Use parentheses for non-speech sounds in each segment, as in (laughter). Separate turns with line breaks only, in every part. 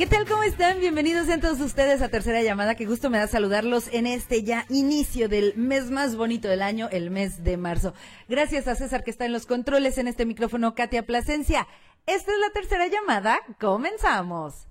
¿Qué tal? ¿Cómo están? Bienvenidos a todos ustedes a Tercera Llamada. Qué gusto me da saludarlos en este ya inicio del mes más bonito del año, el mes de marzo. Gracias a César que está en los controles en este micrófono, Katia Plasencia. Esta es la tercera llamada. Comenzamos.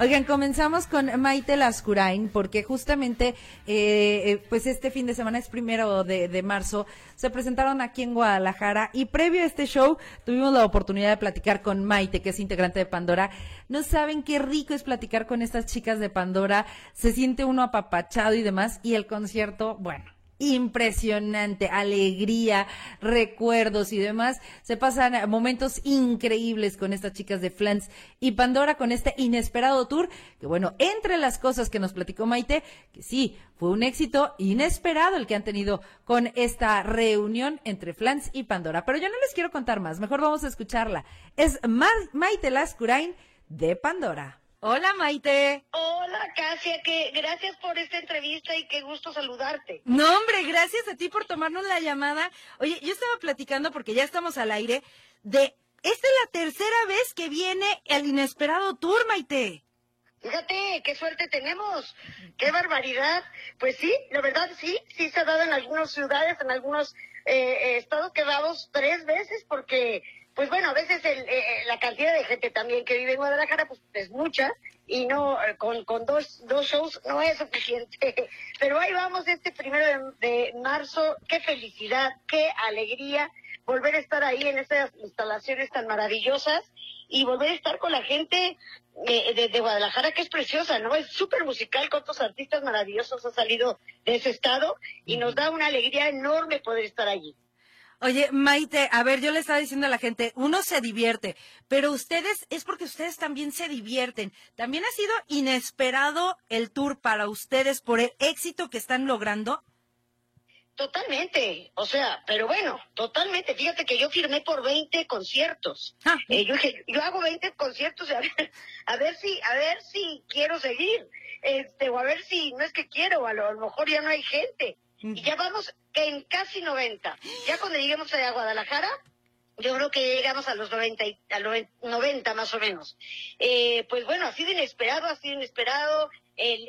Oigan, comenzamos con Maite Lascurain, porque justamente, eh, eh, pues este fin de semana es primero de, de, marzo, se presentaron aquí en Guadalajara y previo a este show tuvimos la oportunidad de platicar con Maite, que es integrante de Pandora. No saben qué rico es platicar con estas chicas de Pandora, se siente uno apapachado y demás, y el concierto, bueno, impresionante, alegría, recuerdos y demás. Se pasan momentos increíbles con estas chicas de Flans y Pandora con este inesperado tour, que bueno, entre las cosas que nos platicó Maite, que sí, fue un éxito inesperado el que han tenido con esta reunión entre Flans y Pandora. Pero yo no les quiero contar más, mejor vamos a escucharla. Es Maite Lascurain de Pandora. Hola Maite.
Hola Casia, que gracias por esta entrevista y qué gusto saludarte.
No hombre, gracias a ti por tomarnos la llamada. Oye, yo estaba platicando porque ya estamos al aire de esta es la tercera vez que viene el inesperado tour, Maite.
Fíjate, qué suerte tenemos, qué barbaridad. Pues sí, la verdad sí, sí se ha dado en algunas ciudades, en algunos eh, estados quedados tres veces porque pues bueno, a veces el, eh, la cantidad de gente también que vive en Guadalajara pues es mucha y no con, con dos, dos shows no es suficiente. (laughs) Pero ahí vamos este primero de, marzo, qué felicidad, qué alegría volver a estar ahí en esas instalaciones tan maravillosas y volver a estar con la gente eh, de, de, Guadalajara, que es preciosa, ¿no? Es súper musical, con otros artistas maravillosos han salido de ese estado y nos da una alegría enorme poder estar allí.
Oye, Maite, a ver, yo le estaba diciendo a la gente, uno se divierte, pero ustedes, es porque ustedes también se divierten. También ha sido inesperado el tour para ustedes por el éxito que están logrando.
Totalmente, o sea, pero bueno, totalmente. Fíjate que yo firmé por 20 conciertos. Ah. Eh, yo dije, yo hago 20 conciertos y a ver, a ver si, a ver si quiero seguir, este, o a ver si no es que quiero, a lo, a lo mejor ya no hay gente. Y ya vamos en casi 90. Ya cuando lleguemos a Guadalajara, yo creo que llegamos a los 90, a 90 más o menos. Eh, pues bueno, ha sido inesperado, ha sido inesperado el,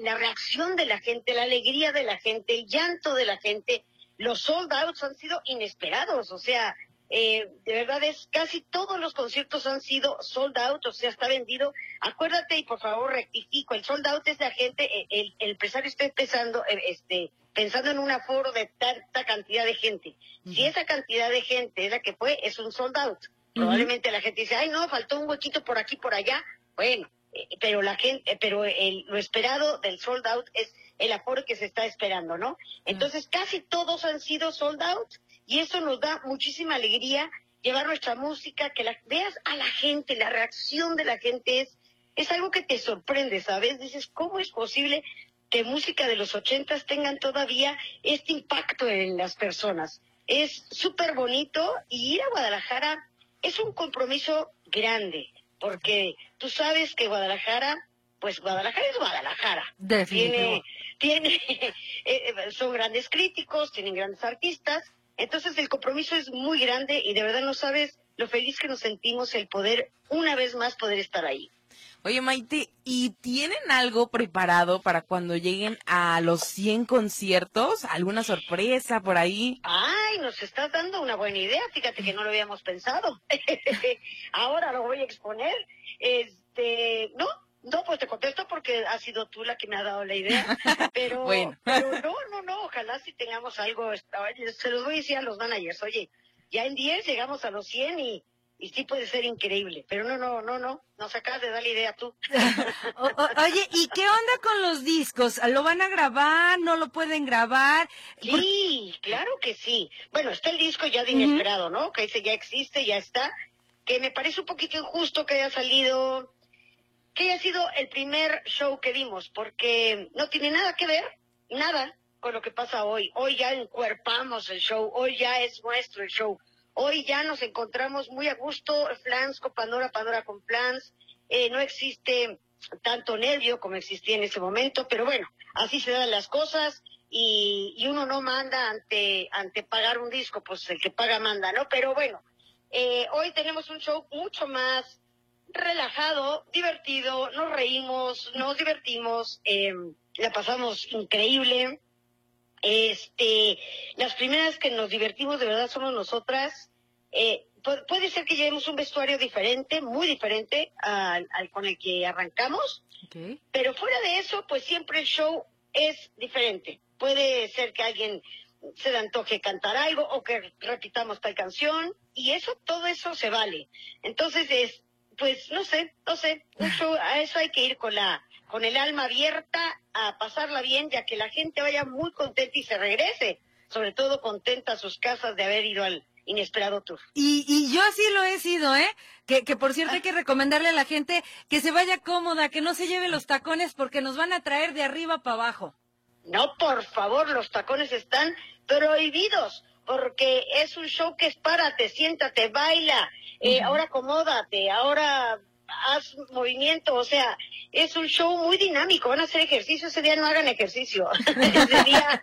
la reacción de la gente, la alegría de la gente, el llanto de la gente. Los sold outs han sido inesperados, o sea, eh, de verdad es casi todos los conciertos han sido sold out, o sea, está vendido. Acuérdate y por favor rectifico, el sold out es la gente, eh, el, el empresario está empezando, eh, este, pensando en un aforo de tanta cantidad de gente. Si esa cantidad de gente es la que fue, es un sold out. Probablemente la gente dice, ay no, faltó un huequito por aquí, por allá. Bueno, pero la gente, pero el, lo esperado del sold out es el aforo que se está esperando, ¿no? Entonces casi todos han sido sold out y eso nos da muchísima alegría llevar nuestra música, que la, veas a la gente, la reacción de la gente es, es algo que te sorprende, ¿sabes? Dices, ¿cómo es posible que música de los ochentas tengan todavía este impacto en las personas? Es súper bonito y ir a Guadalajara es un compromiso grande, porque tú sabes que Guadalajara, pues Guadalajara es Guadalajara.
Tiene,
tiene, (laughs) eh, son grandes críticos, tienen grandes artistas, entonces el compromiso es muy grande y de verdad no sabes lo feliz que nos sentimos el poder una vez más poder estar ahí.
Oye Maite, ¿y tienen algo preparado para cuando lleguen a los 100 conciertos? ¿Alguna sorpresa por ahí?
Ay, nos estás dando una buena idea, fíjate que no lo habíamos pensado. (laughs) Ahora lo voy a exponer. Este, no, no, pues te contesto porque has sido tú la que me ha dado la idea. (laughs) Pero, pero no, no, no, ojalá si tengamos algo. Se los voy a decir a los managers, oye, ya en 10 llegamos a los 100 y, y sí puede ser increíble. Pero no, no, no, no, nos acabas de dar la idea tú. (laughs)
oye, ¿y qué onda con los discos? ¿Lo van a grabar? ¿No lo pueden grabar?
Sí, claro que sí. Bueno, está el disco ya de inesperado, ¿no? Que ese ya existe, ya está que me parece un poquito injusto que haya salido, que haya sido el primer show que vimos, porque no tiene nada que ver, nada, con lo que pasa hoy. Hoy ya encuerpamos el show, hoy ya es nuestro el show. Hoy ya nos encontramos muy a gusto, Flans con Pandora, Pandora con Plans. Eh, no existe tanto nervio como existía en ese momento, pero bueno, así se dan las cosas y, y uno no manda ante, ante pagar un disco, pues el que paga manda, ¿no? Pero bueno, eh, hoy tenemos un show mucho más relajado, divertido, nos reímos, nos divertimos, eh, la pasamos increíble. Este, las primeras que nos divertimos de verdad somos nosotras. Eh, puede ser que llevemos un vestuario diferente, muy diferente al, con el que arrancamos, pero fuera de eso, pues siempre el show es diferente. Puede ser que alguien se le antoje cantar algo o que repitamos tal canción y eso, todo eso se vale. Entonces es, pues no sé, no sé, a eso hay que ir con la, con el alma abierta a pasarla bien, ya que la gente vaya muy contenta y se regrese, sobre todo contenta a sus casas de haber ido al inesperado tour.
Y, y yo así lo he sido, ¿eh? Que, que por cierto hay que recomendarle a la gente que se vaya cómoda, que no se lleve los tacones porque nos van a traer de arriba para abajo.
No, por favor, los tacones están prohibidos porque es un show que es párate, siéntate, baila, eh, ahora acomódate, ahora haz movimiento, o sea, es un show muy dinámico, van a hacer ejercicio, ese día no hagan ejercicio, (laughs) ese (laughs) día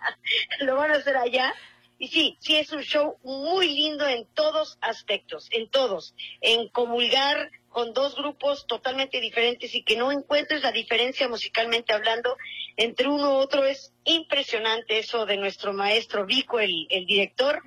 lo van a hacer allá. Y sí, sí es un show muy lindo en todos aspectos, en todos, en comulgar con dos grupos totalmente diferentes y que no encuentres la diferencia musicalmente hablando entre uno u otro es impresionante eso de nuestro maestro Vico, el, el director.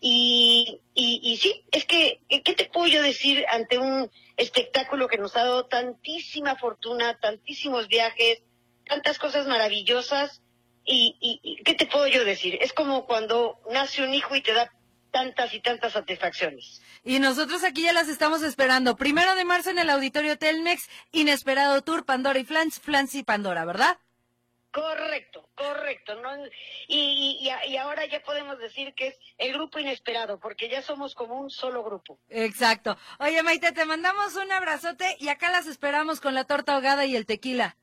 y, y, y, sí, es que, ¿qué te puedo yo decir ante un espectáculo que nos ha dado tantísima fortuna, tantísimos viajes, tantas cosas maravillosas? Y, y, ¿qué te puedo yo decir? Es como cuando nace un hijo y te da tantas y tantas satisfacciones.
Y nosotros aquí ya las estamos esperando. Primero de marzo en el Auditorio Telmex, Inesperado Tour, Pandora y Flans, Flans y Pandora, ¿verdad?
Correcto, correcto. ¿no? Y, y, y, ahora ya podemos decir que es el grupo inesperado, porque ya somos como un solo grupo.
Exacto. Oye, Maite, te mandamos un abrazote y acá las esperamos con la torta ahogada y el tequila.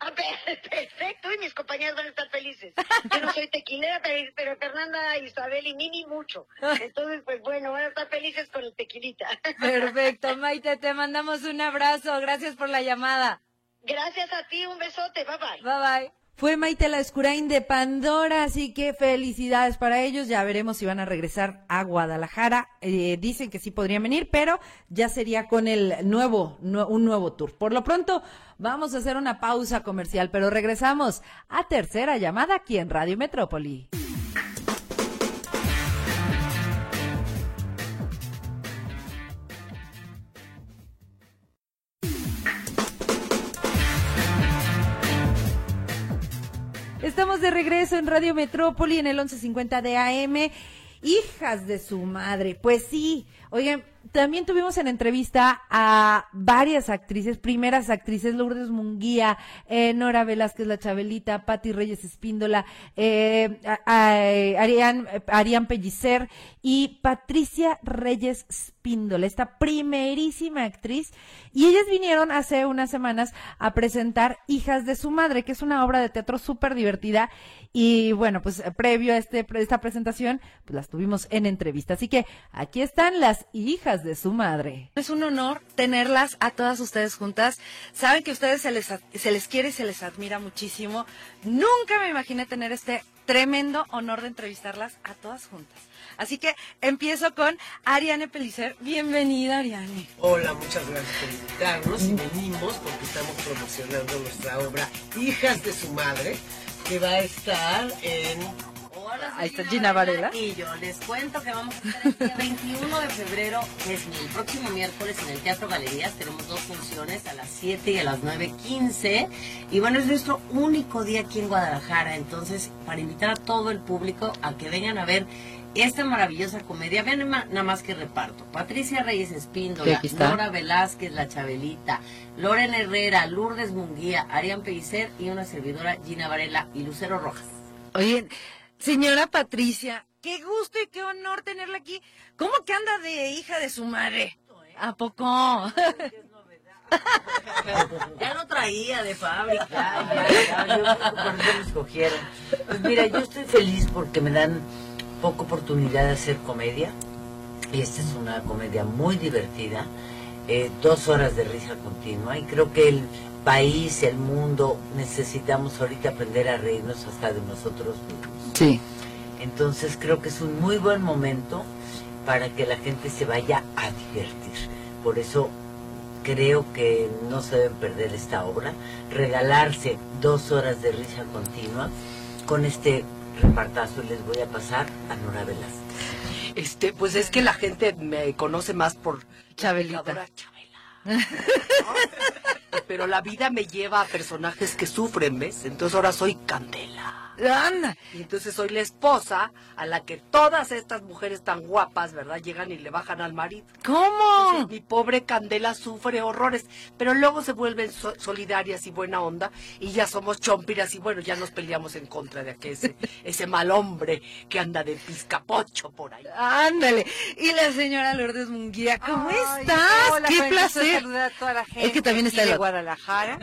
Ah, (laughs) perfecto, y mis compañeras van a estar felices. Yo no soy tequilera, pero Fernanda, Isabel y Mimi mucho. Entonces, pues bueno, van a estar felices con el tequilita.
Perfecto, Maite, te mandamos un abrazo. Gracias por la llamada.
Gracias a ti, un besote, bye bye.
Bye bye. Fue Maite la Escurain de Pandora, así que felicidades para ellos. Ya veremos si van a regresar a Guadalajara. Eh, dicen que sí podrían venir, pero ya sería con el nuevo, un nuevo tour. Por lo pronto, vamos a hacer una pausa comercial, pero regresamos a tercera llamada aquí en Radio Metrópoli. Estamos de regreso en Radio Metrópoli en el 1150 de AM. Hijas de su madre. Pues sí, oigan, también tuvimos en entrevista a varias actrices, primeras actrices, Lourdes Munguía, eh, Nora Velázquez La Chabelita, Patti Reyes Espíndola, eh, Arián, Arián Pellicer y Patricia Reyes Espíndola, esta primerísima actriz. Y ellas vinieron hace unas semanas a presentar Hijas de su Madre, que es una obra de teatro súper divertida. Y bueno, pues previo a este, esta presentación, pues las tuvimos en entrevista. Así que aquí están las hijas de su madre. Es un honor tenerlas a todas ustedes juntas. Saben que a ustedes se les, se les quiere y se les admira muchísimo. Nunca me imaginé tener este tremendo honor de entrevistarlas a todas juntas. Así que empiezo con Ariane Pelicer. Bienvenida, Ariane.
Hola, muchas gracias por invitarnos y venimos porque estamos promocionando nuestra obra Hijas de su Madre, que va a estar en
Ahí está Gina Varela.
Y yo les cuento que vamos a estar el día 21 de febrero, que es el próximo miércoles en el Teatro Galerías. Tenemos dos funciones a las 7 y a las 9.15. Y bueno, es nuestro único día aquí en Guadalajara. Entonces, para invitar a todo el público a que vengan a ver esta maravillosa comedia. Vean nada más que reparto. Patricia Reyes Espíndola, Nora Velázquez, La Chabelita, Loren Herrera, Lourdes Munguía, Arián Pellicer y una servidora Gina Varela y Lucero Rojas.
Oye, Señora Patricia, qué gusto y qué honor tenerla aquí. ¿Cómo que anda de hija de su madre? ¿A poco?
ya lo traía de fábrica, ya, ya, yo por escogieron. Pues mira, yo estoy feliz porque me dan poca oportunidad de hacer comedia. Y esta es una comedia muy divertida, eh, dos horas de risa continua. Y creo que el país, el mundo, necesitamos ahorita aprender a reírnos hasta de nosotros mismos.
Sí.
Entonces creo que es un muy buen momento para que la gente se vaya a divertir. Por eso creo que no se deben perder esta obra, regalarse dos horas de risa continua con este repartazo. Les voy a pasar a Nora Velázquez.
Este, pues es que la gente me conoce más por
Chabelita.
Chabela. (laughs) Pero la vida me lleva a personajes que sufren, ¿ves? Entonces ahora soy Candela.
Anda.
Y entonces soy la esposa a la que todas estas mujeres tan guapas, ¿verdad? Llegan y le bajan al marido.
¿Cómo?
Entonces, mi pobre Candela sufre horrores, pero luego se vuelven so- solidarias y buena onda y ya somos chompiras y bueno, ya nos peleamos en contra de aquel ese, (laughs) ese mal hombre que anda de pizcapocho por ahí.
Ándale. Y la señora Lourdes Munguía, ¿cómo
Ay,
estás?
hola,
¡Qué placer!
a toda la gente
Es que también está
de Guadalajara.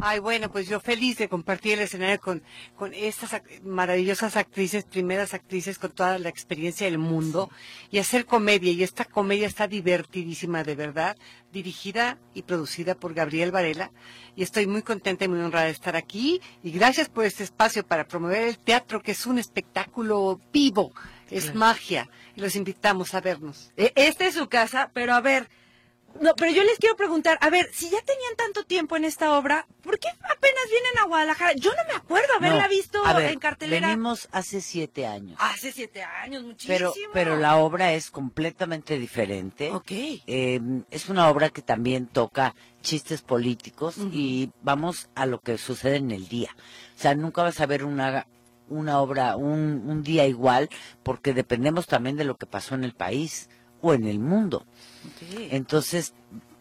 Ay, bueno, pues yo feliz de compartir el escenario con, con estas maravillosas actrices, primeras actrices con toda la experiencia del mundo y hacer comedia. Y esta comedia está divertidísima, de verdad, dirigida y producida por Gabriel Varela. Y estoy muy contenta y muy honrada de estar aquí. Y gracias por este espacio para promover el teatro, que es un espectáculo vivo, es magia. Y los invitamos a vernos.
E- Esta es su casa, pero a ver, no, pero yo les quiero preguntar, a ver, si ya tenían tanto tiempo en esta obra, ¿por qué apenas vienen a Guadalajara? Yo no me acuerdo haberla
No,
visto
ver,
en cartelera.
Venimos hace siete años.
Hace siete años, muchísimo.
Pero, pero la obra es completamente diferente.
Ok.
Eh, es una obra que también toca chistes políticos y vamos a lo que sucede en el día. O sea, nunca vas a ver una, una obra, un, un día igual, porque dependemos también de lo que pasó en el país o en el mundo. Entonces,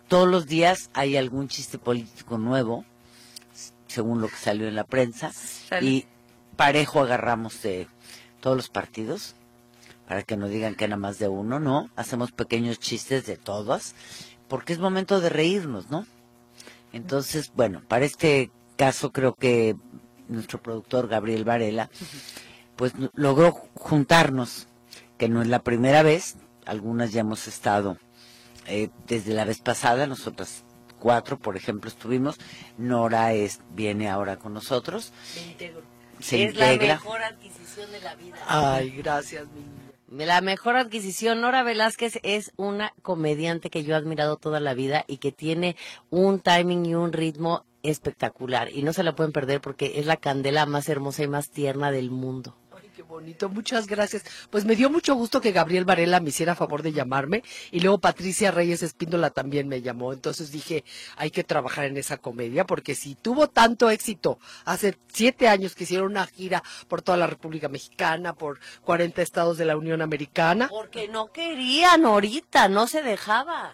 todos los días hay algún chiste político nuevo, según lo que salió en la prensa,
Sale.
y parejo agarramos de todos los partidos, para que no digan que nada más de uno, no, hacemos pequeños chistes de todas, porque es momento de reírnos, ¿no? Entonces, bueno, para este caso creo que nuestro productor Gabriel Varela, pues logró juntarnos, que no es la primera vez, algunas ya hemos estado eh, desde la vez pasada, nosotras cuatro, por ejemplo, estuvimos, Nora es, viene ahora con nosotros, Me se es la mejor adquisición de la vida.
Ay, gracias, mi niña.
La mejor adquisición, Nora Velázquez es una comediante que yo he admirado toda la vida y que tiene un timing y un ritmo espectacular y no se la pueden perder porque es la candela más hermosa y más tierna del mundo.
Bonito, muchas gracias. Pues me dio mucho gusto que Gabriel Varela me hiciera favor de llamarme y luego Patricia Reyes Espíndola también me llamó. Entonces dije, hay que trabajar en esa comedia porque si tuvo tanto éxito hace siete años que hicieron una gira por toda la República Mexicana, por 40 estados de la Unión Americana,
Porque no querían ahorita, no se dejaba.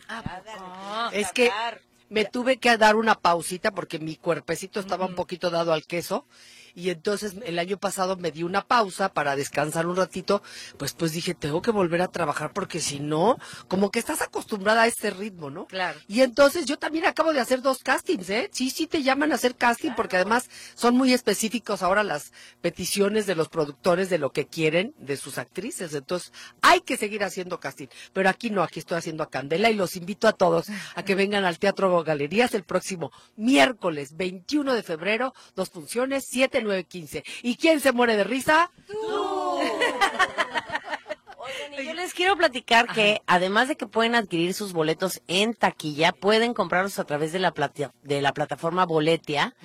es que me tuve que dar una pausita porque mi cuerpecito estaba un poquito dado al queso y entonces el año pasado me di una pausa para descansar un ratito, pues pues dije, tengo que volver a trabajar porque si no, como que estás acostumbrada a este ritmo, ¿no?
Claro.
Y entonces yo también acabo de hacer dos castings, ¿eh? Sí, sí te llaman a hacer casting porque además son muy específicos ahora las peticiones de los productores de lo que quieren de sus actrices. Entonces hay que seguir haciendo casting. Pero aquí no, aquí estoy haciendo a Candela y los invito a todos a que (laughs) vengan al Teatro Galerías el próximo miércoles 21 de febrero, dos funciones, 7, 9, 15. ¿Y quién se muere de risa? (laughs)
Oigan, y yo les quiero platicar que además de que pueden adquirir sus boletos en taquilla, pueden comprarlos a través de la plata- de la plataforma Boletia.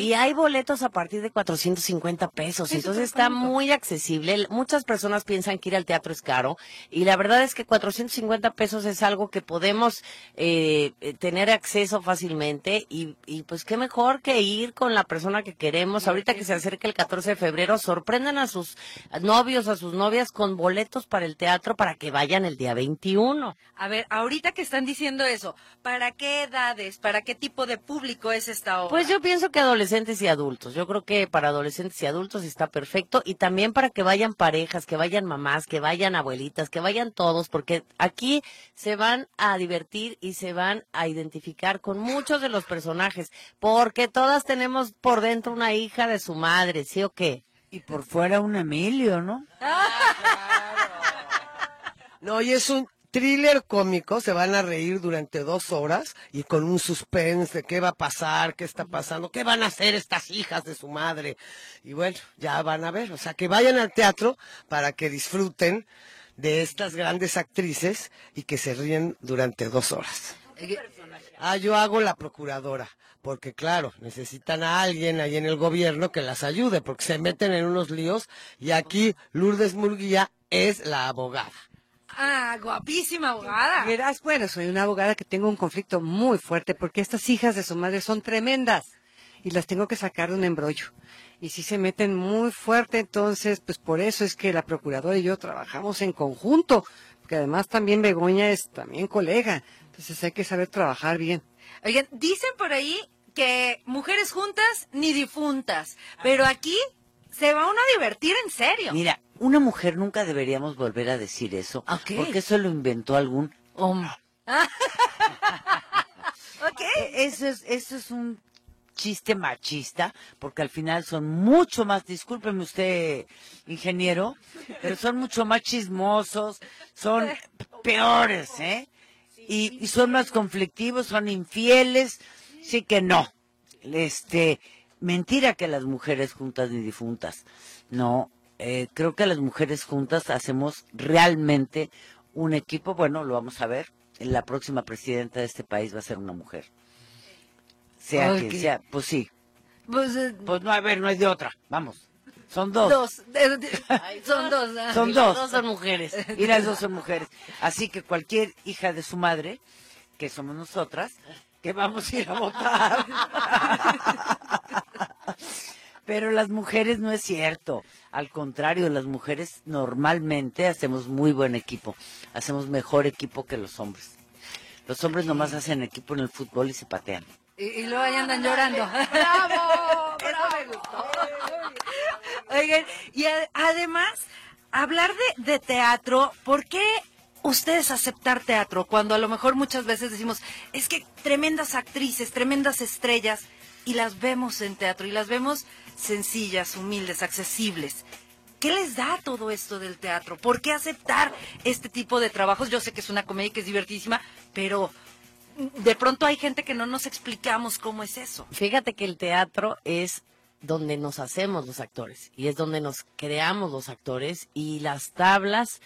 Y hay boletos a partir de 450 pesos, entonces está muy accesible. Muchas personas piensan que ir al teatro es caro. Y la verdad es que 450 pesos es algo que podemos eh, eh, tener acceso fácilmente. Y, y pues qué mejor que ir con la persona que queremos. Ahorita que se acerca el 14 de febrero, sorprendan a sus novios, a sus novias con boletos para el el teatro para que vayan el día 21.
A ver, ahorita que están diciendo eso, ¿para qué edades, para qué tipo de público es esta obra?
Pues yo pienso que adolescentes y adultos. Yo creo que para adolescentes y adultos está perfecto y también para que vayan parejas, que vayan mamás, que vayan abuelitas, que vayan todos, porque aquí se van a divertir y se van a identificar con muchos de los personajes, porque todas tenemos por dentro una hija de su madre, ¿sí o qué?
Y por fuera un Emilio, ¿no? (laughs)
No, y es un thriller cómico, se van a reír durante dos horas y con un suspense de qué va a pasar, qué está pasando, qué van a hacer estas hijas de su madre. Y bueno, ya van a ver, o sea, que vayan al teatro para que disfruten de estas grandes actrices y que se ríen durante dos horas. Ah, yo hago la procuradora, porque claro, necesitan a alguien ahí en el gobierno que las ayude, porque se meten en unos líos y aquí Lourdes Murguía es la abogada.
Ah, guapísima abogada.
Verás, bueno, soy una abogada que tengo un conflicto muy fuerte porque estas hijas de su madre son tremendas y las tengo que sacar de un embrollo. Y si se meten muy fuerte, entonces, pues por eso es que la procuradora y yo trabajamos en conjunto, porque además también Begoña es también colega, entonces hay que saber trabajar bien.
Oigan, dicen por ahí que mujeres juntas ni difuntas, pero aquí se va uno a divertir en serio.
Mira, una mujer nunca deberíamos volver a decir eso,
Ok.
porque eso lo inventó algún hombre. (laughs)
Ok.
E- Eso es, eso es un chiste machista, porque al final son mucho más, discúlpeme usted, ingeniero, pero son mucho más chismosos, son peores, ¿eh? Y, y son más conflictivos, son infieles, sí que no. Este, mentira que las mujeres juntas ni difuntas. No, eh, creo que las mujeres juntas hacemos realmente un equipo, bueno, lo vamos a ver. La próxima presidenta de este país va a ser una mujer. Sea
Ok.
quien sea, pues sí.
Pues, eh,
Pues no, a ver, no hay de otra. Vamos. Son dos.
dos. (laughs) Son dos. ah.
Son
Y las
dos.
dos son mujeres.
Y las dos son mujeres. Así que cualquier hija de su madre, que somos nosotras, que vamos a ir a votar. (laughs) Pero las mujeres no es cierto. Al contrario, las mujeres normalmente hacemos muy buen equipo. Hacemos mejor equipo que los hombres. Los hombres nomás hacen equipo en el fútbol y se patean.
Y, y luego ahí andan llorando. ¡Bravo! (laughs) Eso me gustó. Oigan, y a- además, hablar de, de teatro, ¿por qué ustedes aceptar teatro cuando a lo mejor muchas veces decimos, es que tremendas actrices, tremendas estrellas, y las vemos en teatro, y las vemos sencillas, humildes, accesibles? ¿Qué les da todo esto del teatro? ¿Por qué aceptar este tipo de trabajos? Yo sé que es una comedia que es divertísima, pero de pronto hay gente que no nos explicamos cómo es eso.
Fíjate que el teatro es donde nos hacemos los actores y es donde nos creamos los actores y las tablas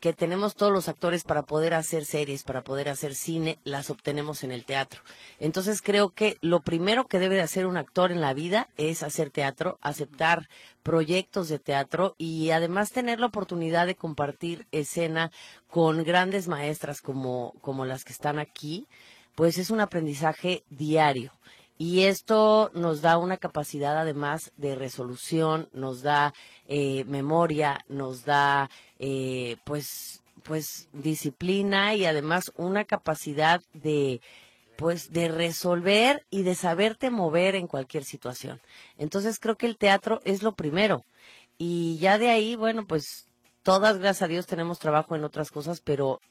que tenemos todos los actores para poder hacer series, para poder hacer cine, las obtenemos en el teatro. Entonces creo que lo primero que debe de hacer un actor en la vida es hacer teatro, aceptar proyectos de teatro y además tener la oportunidad de compartir escena con grandes maestras como, como las que están aquí, pues es un aprendizaje diario. Y esto nos da una capacidad además de resolución, nos da eh, memoria, nos da eh, pues pues disciplina y además una capacidad de pues de resolver y de saberte mover en cualquier situación. Entonces creo que el teatro es lo primero. Y ya de ahí, bueno, pues todas, gracias a Dios, tenemos trabajo en otras cosas, pero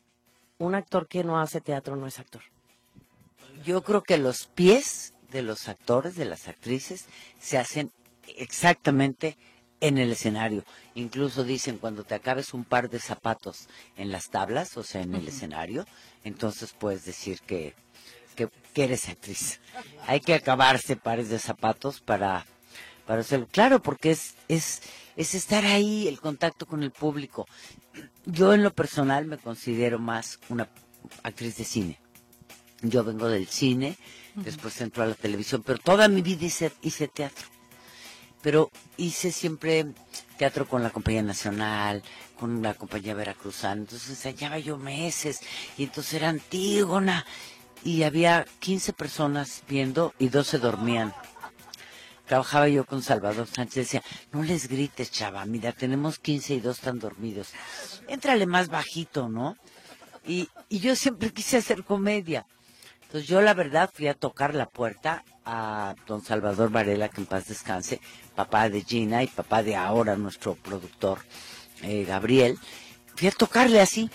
un actor que no hace teatro no es actor.
Yo creo que los pies de los actores, de las actrices, se hacen exactamente en el escenario. Incluso dicen cuando te acabes un par de zapatos en las tablas, o sea, en el escenario, entonces puedes decir que, que, que eres actriz. Hay que acabarse pares de zapatos para, para hacerlo. Claro, porque es, es, es estar ahí, el contacto con el público. Yo en lo personal me considero más una actriz de cine. Yo vengo del cine, después entro a la televisión, pero toda mi vida hice, hice teatro. Pero hice siempre teatro con la Compañía Nacional, con la Compañía Veracruzana, entonces ensayaba yo meses, y entonces era Antígona, y había 15 personas viendo y dos se dormían. trabajaba yo con Salvador Sánchez, decía, no les grites, chava, mira, tenemos 15 y dos están dormidos. Éntrale más bajito, ¿no? Y, y yo siempre quise hacer comedia. Entonces yo la verdad fui a tocar la puerta a don Salvador Varela, que en paz descanse, papá de Gina y papá de ahora nuestro productor, eh, Gabriel. Fui a tocarle así,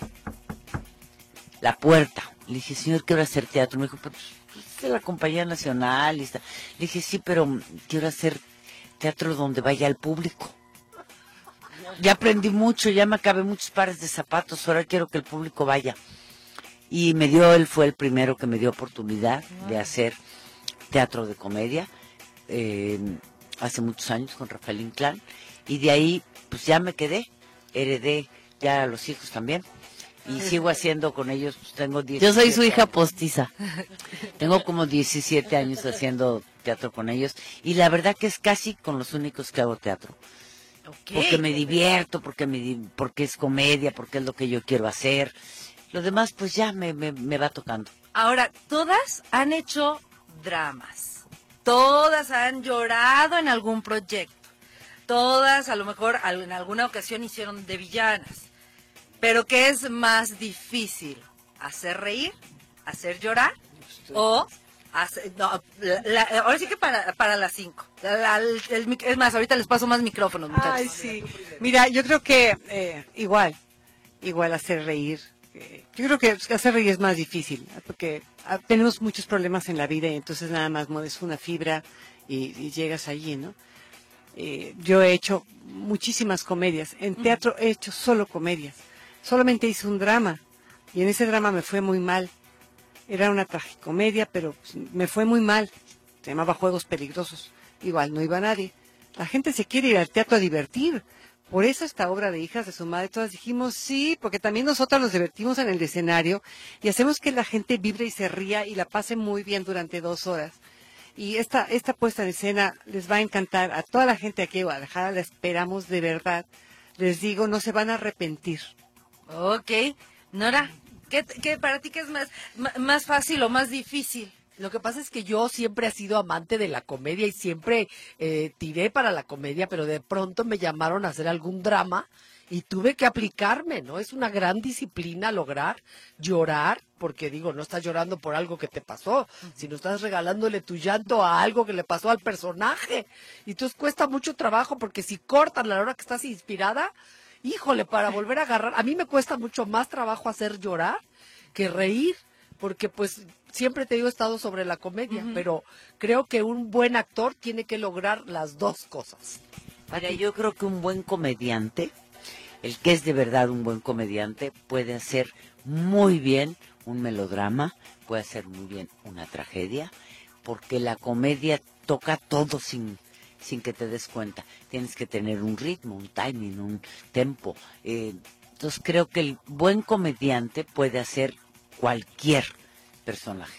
la puerta. Le dije, señor, quiero hacer teatro. Me dijo, pero pues, es la Compañía Nacional. Y está. Le dije, sí, pero quiero hacer teatro donde vaya el público. Ya aprendí mucho, ya me acabé muchos pares de zapatos, ahora quiero que el público vaya. Y me dio, él fue el primero que me dio oportunidad de hacer teatro de comedia eh, hace muchos años con Rafael Inclán. Y de ahí, pues ya me quedé, heredé ya a los hijos también. Y (laughs) sigo haciendo con ellos, pues tengo 17
Yo soy su hija
años.
postiza. (laughs)
Tengo como 17 años haciendo teatro con ellos. Y la verdad que es casi con los únicos que hago teatro. Porque me divierto, porque, me, di- porque es comedia, porque es lo que yo quiero hacer. Lo demás, pues ya me, me, me va tocando.
Ahora, todas han hecho dramas. Todas han llorado en algún proyecto. Todas, a lo mejor, en alguna ocasión hicieron de villanas. Pero ¿qué es más difícil? ¿Hacer reír? ¿Hacer llorar? ¿O hacer- no, la- la- ahora sí que para, para las cinco. La- la- el- el mic- es más, ahorita les paso más micrófonos, muchachos.
Ay, sí. Mira, yo creo que eh, igual, igual hacer reír. Eh, yo creo que hacer reír es más difícil, porque ah, tenemos muchos problemas en la vida y entonces nada más mueves una fibra y, y llegas allí, ¿no? Eh, yo he hecho muchísimas comedias. En teatro he hecho solo comedias. Solamente hice un drama y en ese drama me fue muy mal. Era una tragicomedia, pero pues, me fue muy mal. Se llamaba Juegos Peligrosos. Igual no iba nadie. La gente se quiere ir al teatro a divertir. Por eso esta obra de Hijas de su Madre, todas dijimos sí, porque también nosotros nos divertimos en el escenario y hacemos que la gente vibre y se ría y la pase muy bien durante dos horas. Y esta, esta puesta en escena les va a encantar. A toda la gente aquí en Guadalajara la esperamos de verdad. Les digo, no se van a arrepentir.
Ok. Nora, ¿qué, qué para ti qué es más, más fácil o más difícil?
Lo que pasa es que yo siempre he sido amante de la comedia y siempre eh, tiré para la comedia, pero de pronto me llamaron a hacer algún drama y tuve que aplicarme, ¿no? Es una gran disciplina lograr llorar, porque digo, no estás llorando por algo que te pasó, sino estás regalándole tu llanto a algo que le pasó al personaje. Y entonces cuesta mucho trabajo, porque si cortan a la hora que estás inspirada, híjole, para volver a agarrar, a mí me cuesta mucho más trabajo hacer llorar que reír, porque pues siempre te digo he estado sobre la comedia, pero creo que un buen actor tiene que lograr las dos cosas.
Mira, yo creo que un buen comediante, el que es de verdad un buen comediante, puede hacer muy bien un melodrama, puede hacer muy bien una tragedia, porque la comedia toca todo sin, sin que te des cuenta. Tienes que tener un ritmo, un timing, un tempo. eh, entonces creo que el buen comediante puede hacer cualquier personaje.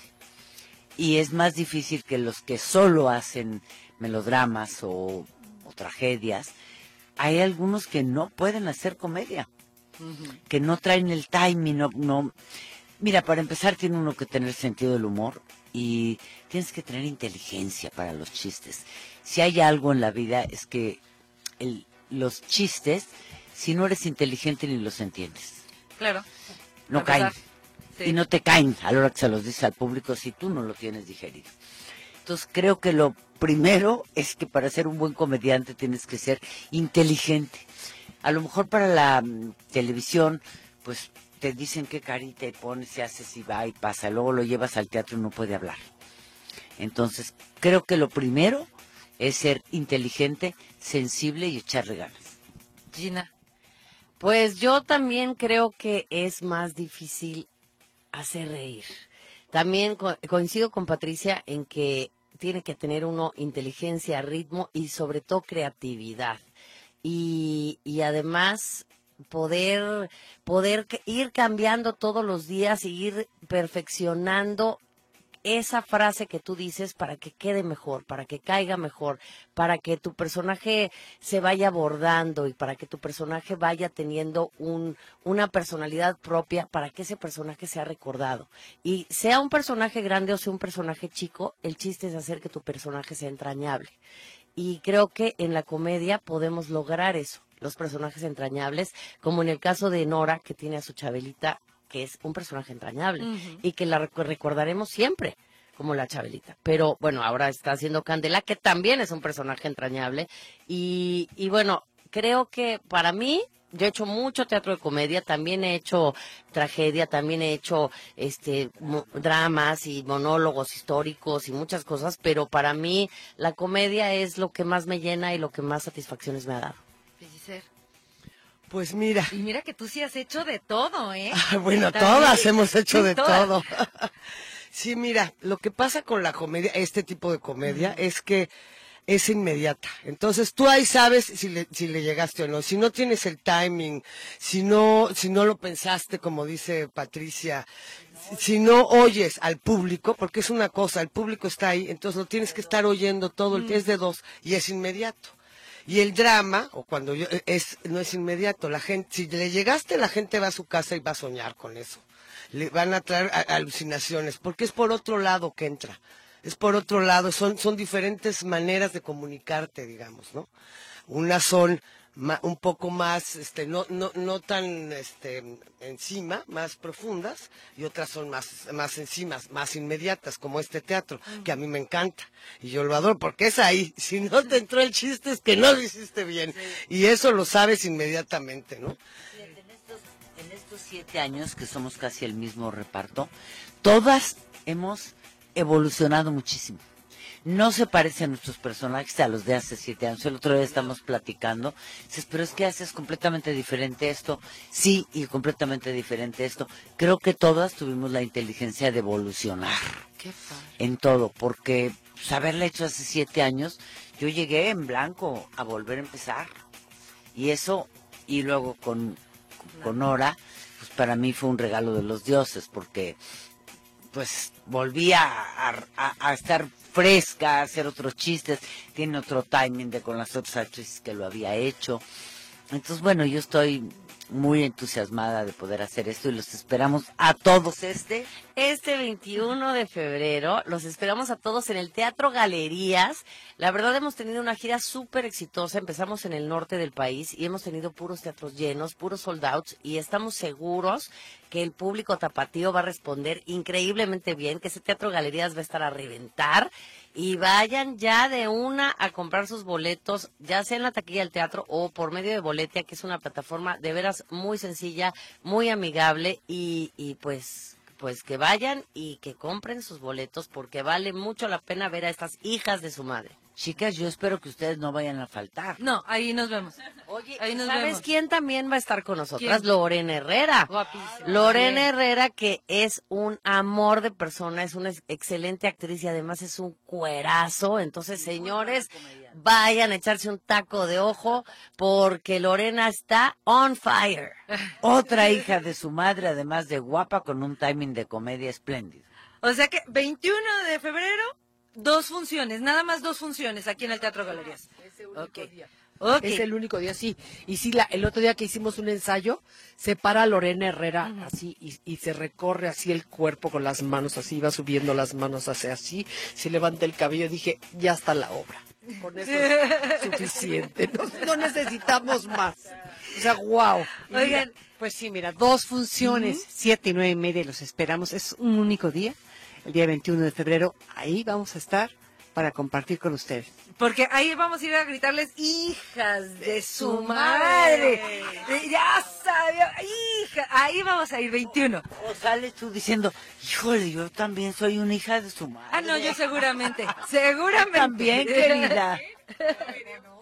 Y es más difícil que los que solo hacen melodramas o, o tragedias. Hay algunos que no pueden hacer comedia, que no traen el timing, no, no. Mira, para empezar tiene uno que tener sentido del humor y tienes que tener inteligencia para los chistes. Si hay algo en la vida es que el- los chistes, si no eres inteligente ni los entiendes,
Claro.
no caen.
pesar. Sí.
Y no te caen a la hora que se los dices al público si tú no lo tienes digerido. Entonces creo que lo primero es que para ser un buen comediante tienes que ser inteligente. A lo mejor para la mm, televisión, pues te dicen qué carita y pones y haces y va y pasa. Luego lo llevas al teatro y no puede hablar. Entonces creo que lo primero es ser inteligente, sensible y echarle ganas.
Gina.
Pues yo también creo que es más difícil hacer reír. También co- coincido con Patricia en que tiene que tener uno inteligencia, ritmo y sobre todo creatividad. Y, y además poder, poder ir cambiando todos los días y ir perfeccionando esa frase que tú dices para que quede mejor, para que caiga mejor, para que tu personaje se vaya abordando y para que tu personaje vaya teniendo un, una personalidad propia, para que ese personaje sea recordado. Y sea un personaje grande o sea un personaje chico, el chiste es hacer que tu personaje sea entrañable.
y creo que en la comedia podemos lograr eso, los personajes entrañables, como en el caso de Nora, que tiene a su Chabelita, que es un personaje entrañable y que la recordaremos siempre como la Chabelita. Pero bueno, ahora está haciendo Candela, que también es un personaje entrañable. Y, y bueno, creo que para mí, yo he hecho mucho teatro de comedia, también he hecho tragedia, también he hecho este dramas y monólogos históricos y muchas cosas, pero para mí la comedia es lo que más me llena y lo que más satisfacciones me ha dado.
Pues mira,
Y mira que tú sí has hecho de todo, ¿eh?
Ah, bueno,
También.
todas hemos hecho de
Todas.
todo. (laughs) sí, mira, lo que pasa con la comedia, este tipo de comedia, es que es inmediata. Entonces tú ahí sabes si le, si le llegaste o no. Si no tienes el timing, si no, si no lo pensaste, como dice Patricia, si- no oyes al público, porque es una cosa, el público está ahí, entonces lo tienes que estar oyendo todo el es de dos y es inmediato. Y el drama, o cuando yo, es, no es inmediato, la gente, si le llegaste, la gente va a su casa y va a soñar con eso. Le van a traer alucinaciones, porque es por otro lado que entra. Es por otro lado, son, son diferentes maneras de comunicarte, digamos, ¿no? Unas son ma- un poco más, este, no, no, no tan, este, encima, más profundas, y otras son más, más encima, más inmediatas, como este teatro, que a mí me encanta. Y yo lo adoro, porque es ahí. (laughs) Si no te entró el chiste, es que no lo hiciste bien. Y eso lo sabes inmediatamente, ¿no?
Fíjate, en estos, en estos siete años, que somos casi el mismo reparto, todas hemos evolucionado muchísimo. No se parecen nuestros personajes a los de hace siete años. El otro día estamos platicando. Dices, pero es que haces completamente diferente esto. Sí, y completamente diferente esto. Creo que todas tuvimos la inteligencia de evolucionar
Qué
en todo, porque pues, haberla hecho hace siete años, yo llegué en blanco a volver a empezar. Y eso, y luego con, con Nora, pues para mí fue un regalo de los dioses, porque pues volví a, a- a estar fresca, hacer otros chistes, tiene otro timing de con las otras actrices que lo había hecho. Entonces, bueno, yo estoy muy entusiasmada de poder hacer esto y los esperamos a todos este
Este 21 de febrero los esperamos a todos en el Teatro Galerías. La verdad hemos tenido una gira súper exitosa. Empezamos en el norte del país y hemos tenido puros teatros llenos, puros sold outs y estamos seguros que el público tapatío va a responder increíblemente bien, que ese Teatro Galerías va a estar a reventar y vayan ya de una a comprar sus boletos, ya sea en la taquilla del teatro o por medio de Boletia, que es una plataforma de veras muy sencilla, muy amigable y, y pues pues que vayan y que compren sus boletos porque vale mucho la pena ver a estas hijas de su madre.
Chicas, yo espero que ustedes no vayan a faltar.
No, ahí nos vemos.
Oye,
Ahí nos
¿sabes
vemos.
quién también va a estar con nosotras?
¿Quién?
Lorena Herrera.
Guapísima.
Lorena. Herrera, que es un amor de persona, es una ex- excelente actriz y además es un cuerazo. Entonces, señores, vayan a echarse un taco de ojo porque Lorena está on fire. (laughs)
Otra hija de su madre, además de guapa, con un timing de comedia espléndido.
O sea que 21 de febrero, dos funciones, nada más dos funciones aquí en el Teatro Galerías. Ok. Ok.
Es el único día, sí. Y sí, la, el otro día que hicimos un ensayo, se para Lorena Herrera así y, y se recorre así el cuerpo con las manos, así va subiendo las manos hacia así, se levanta el cabello. Dije, ya está la obra. Con eso es (laughs) suficiente. No, no necesitamos más. O sea, wow.
Oigan,
Pues sí, mira, dos funciones, siete y nueve y media, los esperamos. Es un único día, el día 21 de febrero. Ahí vamos a estar para compartir con ustedes.
porque ahí vamos a ir a gritarles hijas de su madre. Ya sabía, hija. Ahí vamos a ir 21.
O sales tú diciendo, híjole, yo también soy una hija de su madre.
Ah, no, yo seguramente. Seguramente.
También, querida. (laughs)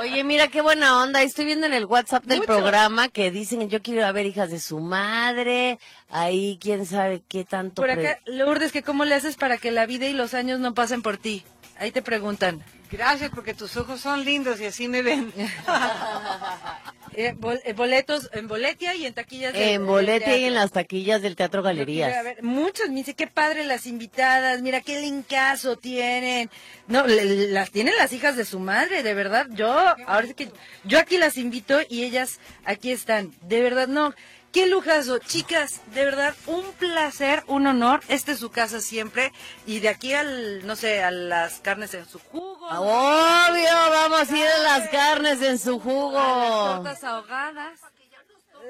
Oye, mira qué buena onda. Estoy viendo en el WhatsApp del programa que dicen yo quiero ir a ver hijas de su madre. Ahí quién sabe qué tanto.
Por acá, Lourdes, que cómo le haces para que la vida y los años no pasen por ti. Ahí te preguntan.
Gracias porque tus ojos son lindos y así me ven. (laughs)
Eh, bol- eh, boletos en Boletia y en taquillas. de-
En
del
Boletia y en las taquillas del Teatro
quiero
Galerías.
a ver, muchos me dicen, qué padre las invitadas, mira qué linkazo tienen. No, le- las tienen las hijas de su madre, de verdad. Yo, ahora que yo aquí las invito y ellas aquí están. De verdad, no, Qué lujazo, chicas, de verdad, un placer, un honor. Este es su casa siempre. Y de aquí al, no sé, a las carnes en su jugo.
Obvio, vamos a ir a las carnes en su jugo.
A las tortas ahogadas.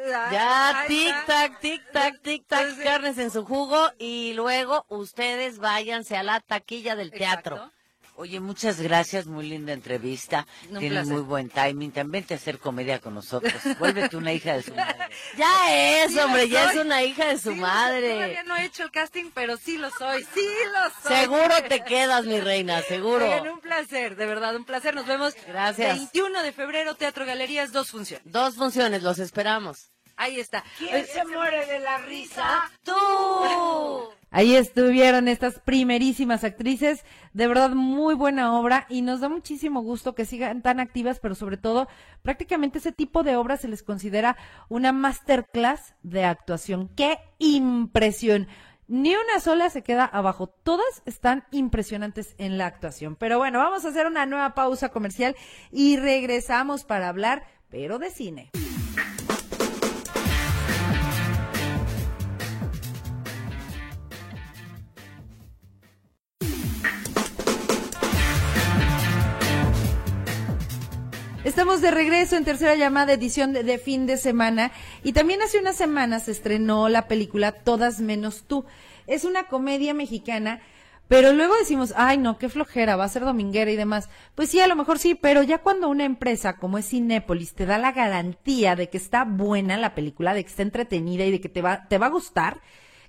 Ya, tic tac, tic tac, tic tac, carnes en su jugo y luego ustedes váyanse a la taquilla del teatro.
Oye, muchas gracias, muy linda entrevista.
Un
Tienes
placer.
muy buen timing. También te hacer comedia con nosotros. (laughs) Vuélvete una hija de su madre.
Ya es,
Sí
hombre, ya es una hija de su
Sí,
madre.
Todavía no he hecho el casting, pero sí lo soy, sí lo soy.
Seguro te quedas, mi reina, seguro.
Oigan, un placer, de verdad, un placer. Nos vemos.
Gracias.
21 de febrero, Teatro Galerías, dos funciones.
Dos funciones, los esperamos.
Ahí está.
¿Quién se muere de la risa? ¡Tú!
Ahí estuvieron estas primerísimas actrices, de verdad muy buena obra y nos da muchísimo gusto que sigan tan activas, pero sobre todo prácticamente ese tipo de obras se les considera una masterclass de actuación. ¡Qué impresión! Ni una sola se queda abajo, todas están impresionantes en la actuación. Pero bueno, vamos a hacer una nueva pausa comercial y regresamos para hablar, pero de cine. Estamos de regreso en tercera llamada edición de, fin de semana y también hace unas semanas se estrenó la película Todas menos tú. Es una comedia mexicana, pero luego decimos, ay no, qué flojera, va a ser dominguera y demás. Pues sí, a lo mejor sí, pero ya cuando una empresa como es Cinépolis te da la garantía de que está buena la película, de que está entretenida y de que te va, te va a gustar,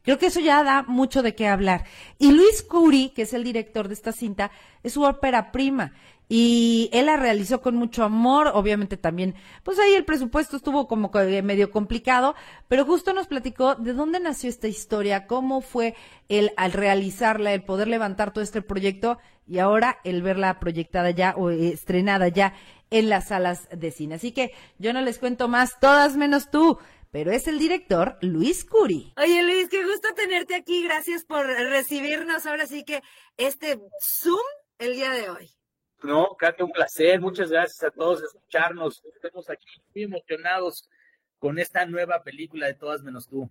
Creo que eso ya da mucho de qué hablar. Y Luis Curi, que es el director de esta cinta, es su ópera prima. Y él la realizó con mucho amor, obviamente también, pues ahí el presupuesto estuvo como medio complicado, pero justo nos platicó de dónde nació esta historia, cómo fue él al realizarla, el poder levantar todo este proyecto y ahora el verla proyectada ya o eh, estrenada ya en las salas de cine. Así que yo no les cuento más, todas menos tú pero es el director Luis Curi. Oye Luis, qué gusto tenerte aquí. Gracias por recibirnos ahora sí que este Zoom el día de hoy.
No, Katia, un placer. Muchas gracias a todos por escucharnos. Estamos aquí muy emocionados con esta nueva película de Todas Menos Tú.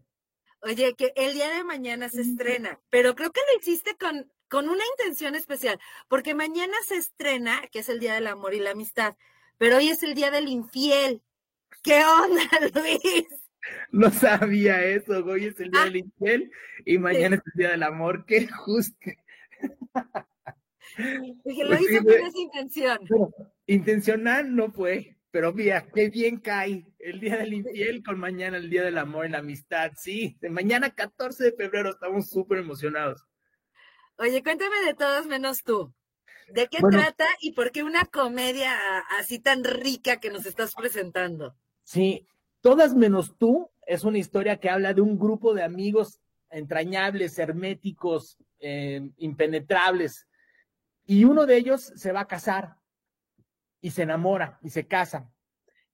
Oye, que el día de mañana se estrena, pero creo que lo hiciste con, con una intención especial, porque mañana se estrena, que es el Día del Amor y la Amistad, pero hoy es el Día del Infiel. ¿Qué onda, (laughs) Luis?
No sabía eso. Hoy es el Día del Infiel y mañana es el Día del Amor. Qué justo. (laughs)
Dije, lo
Pues sí,
hice con esa intención.
Bueno, intencional no fue, pero mira, qué bien cae el Día del Infiel con mañana el Día del Amor y la Amistad. Sí, de mañana 14 de febrero estamos súper emocionados.
Oye, cuéntame de todos menos tú. ¿De qué
Bueno.
trata y por qué una comedia así tan rica que nos estás presentando?
Sí, Todas menos tú es una historia que habla de un grupo de amigos entrañables, herméticos, eh, impenetrables. Y uno de ellos se va a casar y se enamora y se casa.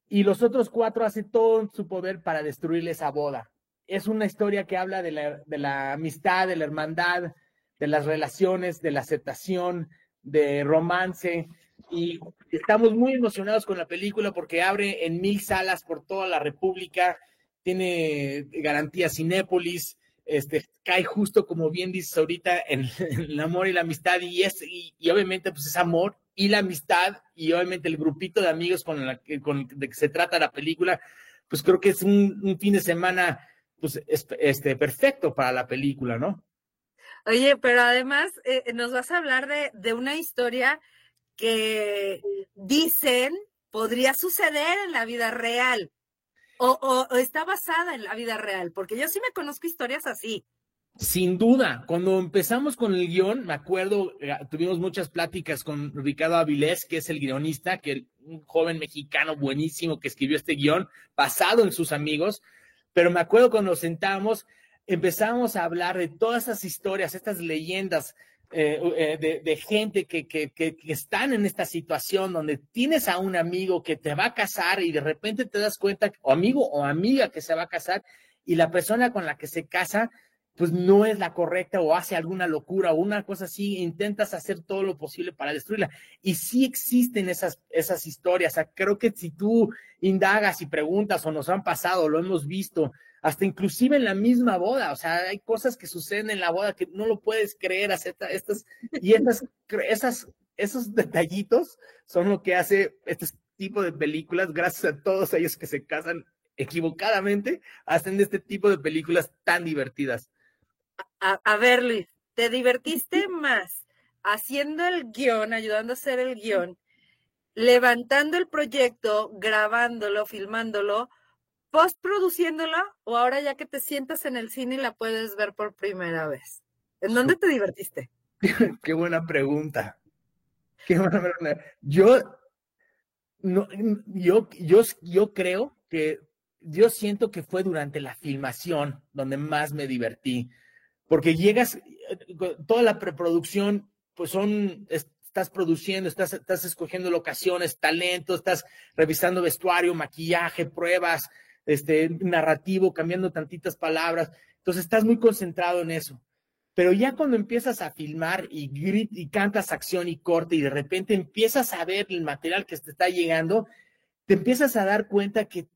Y los otros cuatro hacen todo su poder para destruirle esa boda. Es una historia que habla de la, de la amistad, de la hermandad, de las relaciones, de la aceptación, de romance. Y estamos muy emocionados con la película porque abre en mil salas por toda la República, tiene garantía Cinépolis, este, cae justo como bien dices ahorita en, (laughs) el amor y la amistad y es y, obviamente pues es amor y la amistad y obviamente el grupito de amigos con la con de que se trata la película pues creo que es un, fin de semana pues es- este perfecto para la película no
Oye, pero además eh, nos vas a hablar de, de una historia que dicen podría suceder en la vida real o, está basada en la vida real, porque yo sí me conozco historias así.
Sin duda, cuando empezamos con el guion, me acuerdo, eh, tuvimos muchas pláticas con Ricardo Avilés, que es el guionista, que un joven mexicano buenísimo que escribió este guion basado en sus amigos, pero me acuerdo cuando nos sentábamos, empezamos a hablar de todas esas historias, estas leyendas eh, eh, de, gente que, que, que, están en esta situación donde tienes a un amigo que te va a casar y de repente te das cuenta, o amigo o amiga que se va a casar, y la persona con la que se casa pues no es la correcta o hace alguna locura o una cosa así, intentas hacer todo lo posible para destruirla. Y sí existen esas, esas historias. O creo que si tú indagas y preguntas o nos han pasado, lo hemos visto, hasta inclusive en la misma boda, o sea, hay cosas que suceden en la boda que no lo puedes creer, acepta estas, y estas, esas, esos detallitos son lo que hace este tipo de películas, gracias a todos ellos que se casan equivocadamente, hacen este tipo de películas tan divertidas.
A, a ver, Luis, ¿te divertiste más haciendo el guion, ayudando a hacer el guion, levantando el proyecto, grabándolo, filmándolo, postproduciéndola o ahora ya que te sientas en el cine y la puedes ver por primera vez? ¿En dónde te divertiste? (laughs)
Qué buena pregunta. Qué buena pregunta. Yo, no, yo, yo, yo creo que, yo siento que fue durante la filmación donde más me divertí, porque llegas, eh, toda la preproducción, pues son, estás produciendo, estás, estás escogiendo locaciones, talento, estás revisando vestuario, maquillaje, pruebas, este, narrativo, cambiando tantitas palabras. Entonces estás muy concentrado en eso. Pero ya cuando empiezas a filmar y, y cantas acción y corte y de repente empiezas a ver el material que te está llegando, te empiezas a dar cuenta que,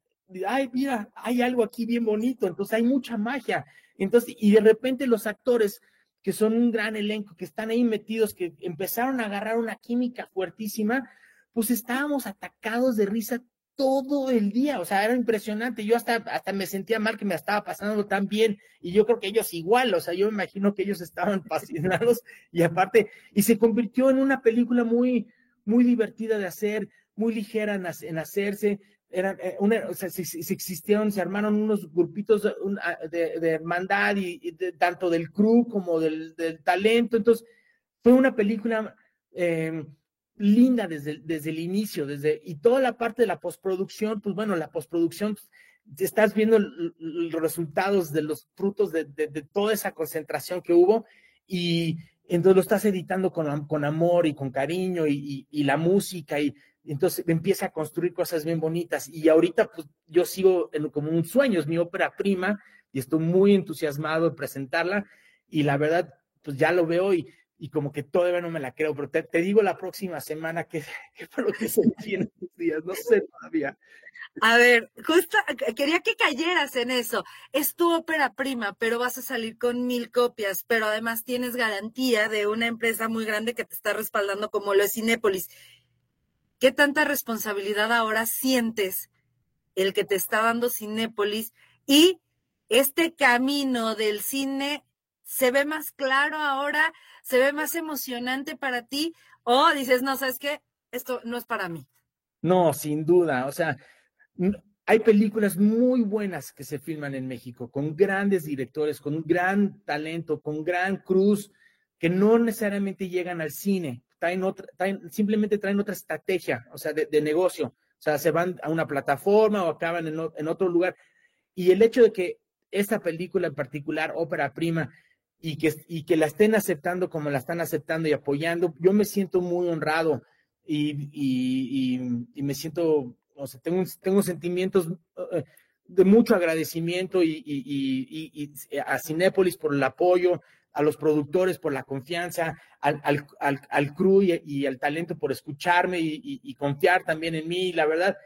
ay, mira, hay algo aquí bien bonito, entonces hay mucha magia. Entonces, y de repente los actores que son un gran elenco, que están ahí metidos, que empezaron a agarrar una química fuertísima, pues estábamos atacados de risa todo el día, o sea, era impresionante. Yo hasta, hasta me sentía mal que me estaba pasando tan bien y yo creo que ellos igual, o sea, yo me imagino que ellos (laughs) estaban fascinados y aparte, y se convirtió en una película muy, muy divertida de hacer, muy ligera en, hacerse. Eran, eh, una, o sea, se, existieron, se armaron unos grupitos de, de, hermandad y, tanto del crew como del, del, talento. Entonces, fue una película eh, linda desde, desde el inicio, desde, y toda la parte de la postproducción, pues bueno, la postproducción, estás viendo los resultados de los frutos de, de, toda esa concentración que hubo y entonces lo estás editando con, con amor y con cariño y, la música y, entonces empieza a construir cosas bien bonitas. Y ahorita pues yo sigo como un sueño, es mi ópera prima y estoy muy entusiasmado de presentarla y la verdad pues ya lo veo y y como que todavía no me la creo, pero te, digo la próxima semana que, (laughs) fue lo que sentí (laughs) en estos días, no sé todavía.
A ver, justo quería que cayeras en eso. Es tu ópera prima, pero vas a salir con mil copias, pero además tienes garantía de una empresa muy grande que te está respaldando como lo es Cinépolis. ¿Qué tanta responsabilidad ahora sientes el que te está dando Cinépolis y este camino del cine se ve más claro ahora? Se ve más emocionante para ti o dices, no, ¿sabes qué? Esto no es para mí.
No, sin duda. O sea, hay películas muy buenas que se filman en México, con grandes directores, con gran talento, con gran cruz, que no necesariamente llegan al cine, traen otra, simplemente traen otra estrategia, o sea, de, negocio. O sea, se van a una plataforma o acaban en, en otro lugar. Y el hecho de que esta película en particular, Ópera Prima, y que, y que la estén aceptando como la están aceptando y apoyando, yo me siento muy honrado y, y, me siento, o sea, tengo, tengo sentimientos eh, de mucho agradecimiento y, y, a Cinépolis por el apoyo, a los productores por la confianza, al, al, al, al crew y, al talento por escucharme y, confiar también en mí. La verdad,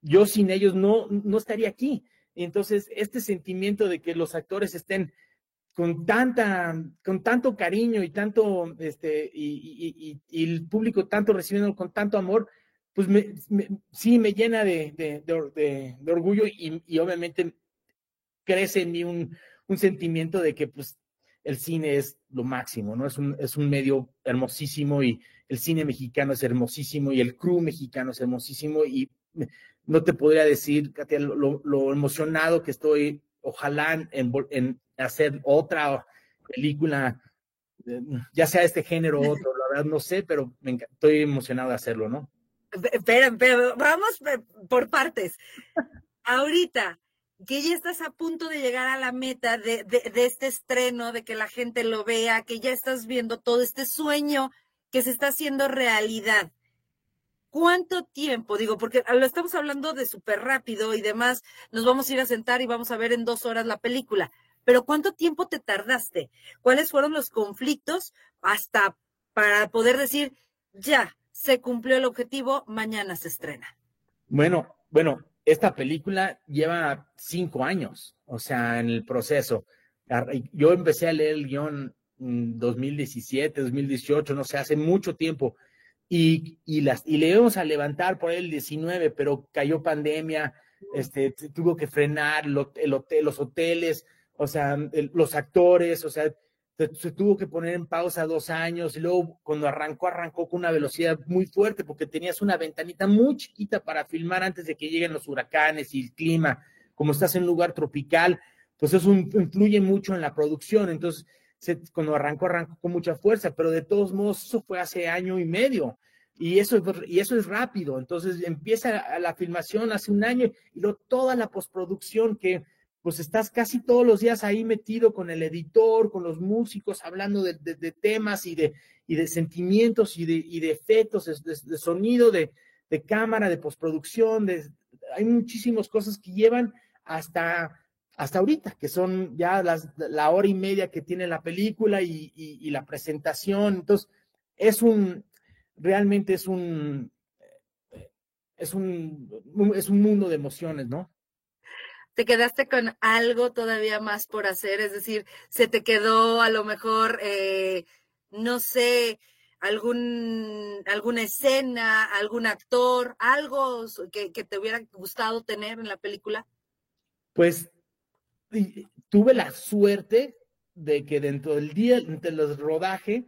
yo sin ellos no, no estaría aquí. Entonces, este sentimiento de que los actores estén con tanta, con tanto cariño y tanto, este, y, el público tanto recibiendo con tanto amor, pues sí me llena de, orgullo y, obviamente crece en mí un, sentimiento de que pues el cine es lo máximo, ¿no? Es un, es un medio hermosísimo y el cine mexicano es hermosísimo y el crew mexicano es hermosísimo y no te podría decir, Katia, lo, emocionado que estoy, ojalá en, en hacer otra película, eh, ya sea este género o otro, la verdad no sé, pero estoy emocionado de hacerlo, ¿no?
Espera, pero vamos por partes. Ahorita, que ya estás a punto de llegar a la meta de, de, de, este estreno, de que la gente lo vea, que ya estás viendo todo este sueño que se está haciendo realidad. ¿Cuánto tiempo? Digo, porque lo estamos hablando de súper rápido y demás, nos vamos a ir a sentar y vamos a ver en dos horas la película pero ¿cuánto tiempo te tardaste? ¿Cuáles fueron los conflictos hasta para poder decir, ya, se cumplió el objetivo, mañana se estrena?
Bueno, bueno, esta película lleva cinco años, o sea, en el proceso. Yo empecé a leer el guion en 2017, 2018, no sé, hace mucho tiempo. Y, y, las, y le íbamos a levantar por el 19, pero cayó pandemia, este, tuvo que frenar el hotel, los hoteles, o sea, los actores, o sea, se, tuvo que poner en pausa dos años y luego cuando arrancó, arrancó con una velocidad muy fuerte porque tenías una ventanita muy chiquita para filmar antes de que lleguen los huracanes y el clima. Como estás en un lugar tropical, pues eso influye mucho en la producción. Entonces, cuando arrancó, arrancó con mucha fuerza, pero de todos modos, eso fue hace año y medio. Y eso, y eso es rápido. Entonces empieza la filmación hace un año y luego toda la postproducción que pues estás casi todos los días ahí metido con el editor, con los músicos, hablando de, temas y de, y de sentimientos y de, y de efectos, de, sonido, de, cámara, de postproducción, de, hay muchísimas cosas que llevan hasta, hasta ahorita, que son ya las, la hora y media que tiene la película y, y la presentación. Entonces, es un, realmente es un, es un, es un mundo de emociones, ¿no?
Te quedaste con algo todavía más por hacer, es decir, se te quedó a lo mejor, eh, no sé, algún, alguna escena, algún actor, algo que, te hubiera gustado tener en la película?
Pues tuve la suerte de que dentro del día, entre los rodaje,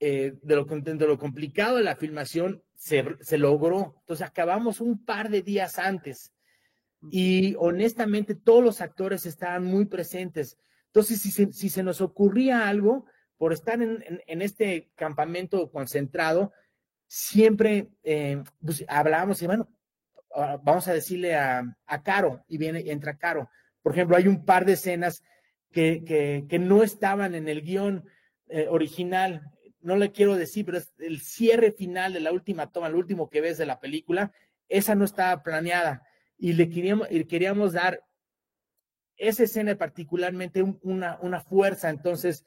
eh, de, lo, de lo complicado de la filmación, se, se logró. Entonces acabamos un par de días antes y honestamente todos los actores estaban muy presentes. Entonces, si se, si se nos ocurría algo, por estar en, en, este campamento concentrado, siempre eh, pues, hablábamos y bueno, vamos a decirle a, a, Caro, y viene, entra Caro. Por ejemplo, hay un par de escenas que, que, que no estaban en el guion eh, original. No le quiero decir, pero es el cierre final de la última toma, el último que ves de la película, esa no estaba planeada y le queríamos, queríamos dar esa escena particularmente una, una fuerza, entonces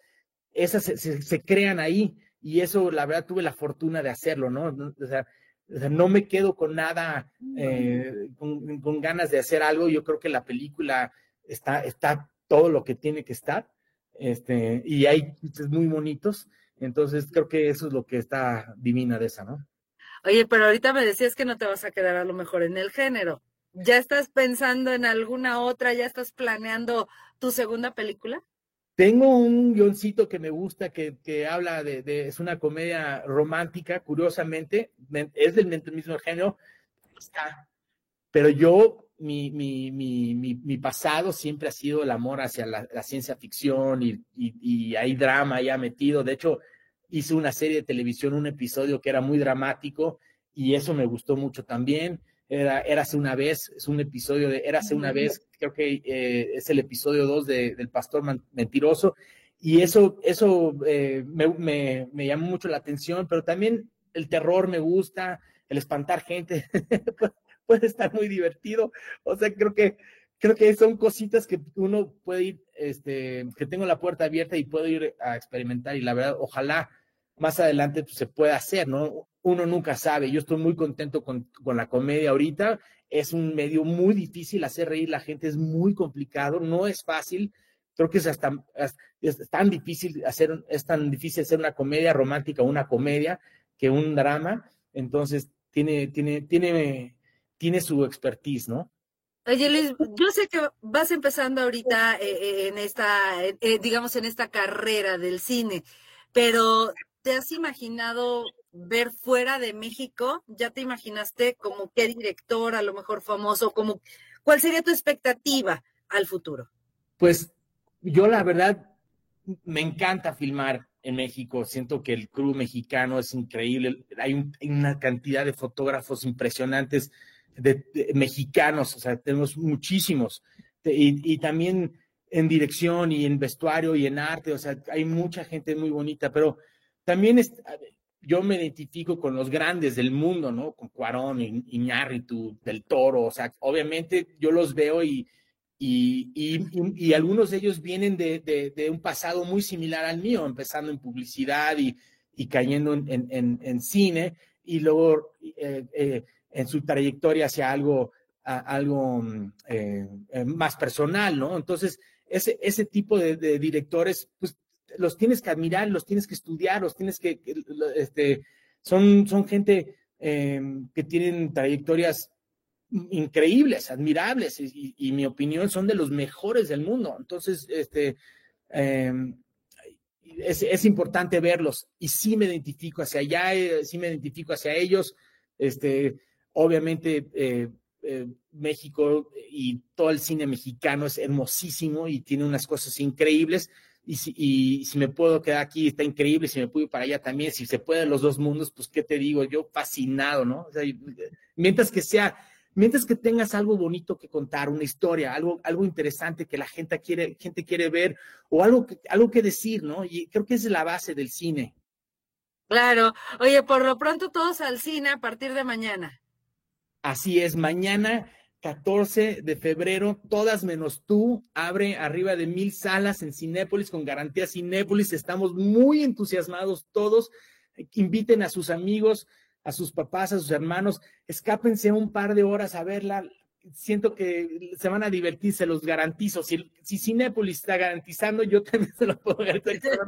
esas se, crean ahí y eso la verdad tuve la fortuna de hacerlo, ¿no? O sea, no me quedo con nada, eh, con, ganas de hacer algo, yo creo que la película está, está todo lo que tiene que estar, este, y hay muy bonitos, entonces creo que eso es lo que está divina de esa, ¿no?
Oye, pero ahorita me decías que no te vas a quedar a lo mejor en el género. ¿Ya estás pensando en alguna otra? ¿Ya estás planeando tu segunda película?
Tengo un guioncito que me gusta, que, que habla de, es una comedia romántica, curiosamente, es del mismo género, pero yo, mi, mi, mi, mi, pasado siempre ha sido el amor hacia la, ciencia ficción y, y, y, hay drama ya metido. De hecho, hice una serie de televisión, un episodio que era muy dramático y eso me gustó mucho también era Érase una vez, es un episodio de Érase una vez, creo que eh, es el episodio 2 de, del Pastor Mentiroso, y eso, eso eh, me, me, me, llamó mucho la atención, pero también el terror me gusta, el espantar gente, (laughs) puede estar muy divertido, o sea, creo que, creo que son cositas que uno puede ir, este, que tengo la puerta abierta y puedo ir a experimentar, y la verdad, ojalá más adelante pues, se pueda hacer, ¿no? Uno nunca sabe. Yo estoy muy contento con, la comedia ahorita. Es un medio muy difícil hacer reír la gente, es muy complicado, no es fácil. Creo que es hasta, es tan difícil hacer, es tan difícil hacer una comedia romántica, una comedia, que un drama. Entonces, tiene, tiene, tiene, tiene su expertise, ¿no?
Oye, Luis, yo sé que vas empezando ahorita eh, eh, en esta, eh, digamos, en esta carrera del cine, pero ¿te has imaginado ver fuera de México? ¿Ya te imaginaste como qué director, a lo mejor famoso, como cuál sería tu expectativa al futuro?
Pues yo la verdad me encanta filmar en México. Siento que el crew mexicano es increíble. Hay, una cantidad de fotógrafos impresionantes de, mexicanos, o sea, tenemos muchísimos. Y, y, también en dirección y en vestuario y en arte, o sea, hay mucha gente muy bonita, pero también es, yo me identifico con los grandes del mundo, ¿no? Con Cuarón, Iñárritu, Del Toro, o sea, obviamente yo los veo y, y, y, algunos de ellos vienen de, de, un pasado muy similar al mío, empezando en publicidad y, cayendo en, en, cine, y luego eh, eh, en su trayectoria hacia algo, algo mm, eh, eh, más personal, ¿no? Entonces, ese, ese tipo de, directores, pues los tienes que admirar, los tienes que estudiar, los tienes que, este, son, son gente em, que tienen trayectorias increíbles, admirables, y, mi opinión son de los mejores del mundo. Entonces, este, em, es, importante verlos y sí me identifico hacia allá, eh, sí me identifico hacia ellos. Este, obviamente, eh, eh, México y todo el cine mexicano es hermosísimo y tiene unas cosas increíbles. Y si, y si me puedo quedar aquí, está increíble. Si me puedo ir para allá también, si se puede los dos mundos, pues, ¿qué te digo? Yo fascinado, ¿no? mientras que sea mientras que tengas algo bonito que contar, una historia, algo, algo interesante que la gente quiere, gente quiere ver o algo que, algo que decir, ¿no? Y creo que esa es la base del cine.
Claro. Oye, por lo pronto todos al cine a partir de mañana.
Así es, mañana 14 de febrero, todas menos tú, abre arriba de mil salas en Cinépolis con garantía Cinépolis. Estamos muy entusiasmados todos. Inviten a sus amigos, a sus papás, a sus hermanos, escápense un par de horas a verla. Siento que se van a divertir, se los garantizo. Si, si Cinépolis está garantizando, yo también se lo puedo garantizar.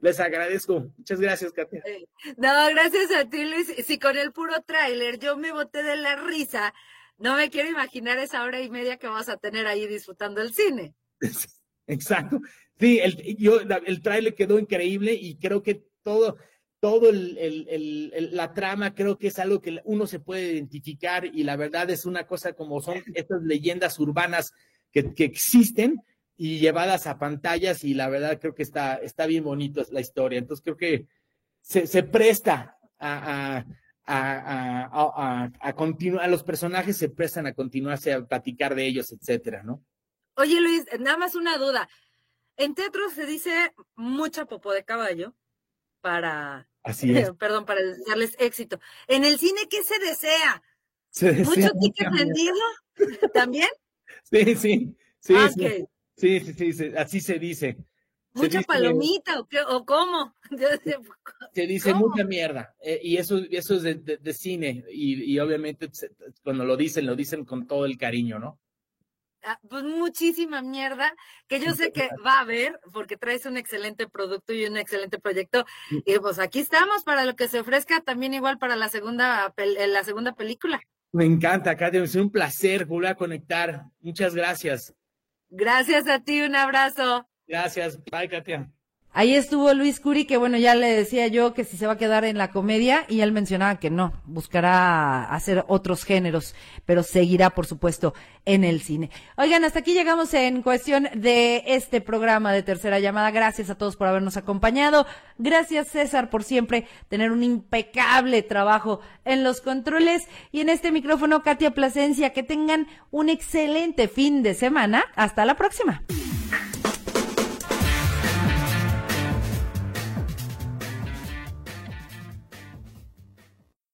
Les agradezco. Muchas gracias, Katia. Eh,
no, gracias a ti, Luis. Si con el puro tráiler yo me boté de la risa, no me quiero imaginar esa hora y media que vas a tener ahí disfrutando el cine.
Exacto. Sí, el, yo, el tráiler quedó increíble y creo que todo, todo el, la trama creo que es algo que uno se puede identificar y la verdad es una cosa como son (laughs) estas leyendas urbanas que, existen y llevadas a pantallas y la verdad creo que está, está bien bonito la historia. Entonces creo que se, presta a, a, a, continuar, los personajes se prestan a continuarse a platicar de ellos, etcétera, ¿no?
Oye Luis, nada más una duda. En teatro se dice mucha popo de caballo para
Así (laughs) es.
Perdón, para desearles éxito. En el cine, ¿qué se desea? ¿Mucho ticket vendido? ¿También? (laughs)
Sí, sí. Sí, sí, sí, sí, así se dice.
¿Mucha palomita o, qué, o cómo? (laughs)
Se dice mucha mierda. Eh, y eso, eso es de, de, cine. Y, y obviamente cuando lo dicen, lo dicen con todo el cariño, ¿no?
Ah, pues muchísima mierda que yo sé que (laughs) va a haber porque traes un excelente producto y un excelente proyecto y pues aquí estamos para lo que se ofrezca también igual para la segunda eh, la segunda película.
Me encanta, Katia, es un placer volver a conectar. Muchas gracias.
Gracias a ti, un abrazo.
Gracias, bye Katia.
Ahí estuvo Luis Curi, que bueno, ya le decía yo que si se va a quedar en la comedia, y él mencionaba que no, buscará hacer otros géneros, pero seguirá, por supuesto, en el cine. Oigan, hasta aquí llegamos en cuestión de este programa de tercera llamada. Gracias a todos por habernos acompañado. Gracias, César, por siempre tener un impecable trabajo en los controles. Y en este micrófono, Katia Plasencia, que tengan un excelente fin de semana. Hasta la próxima.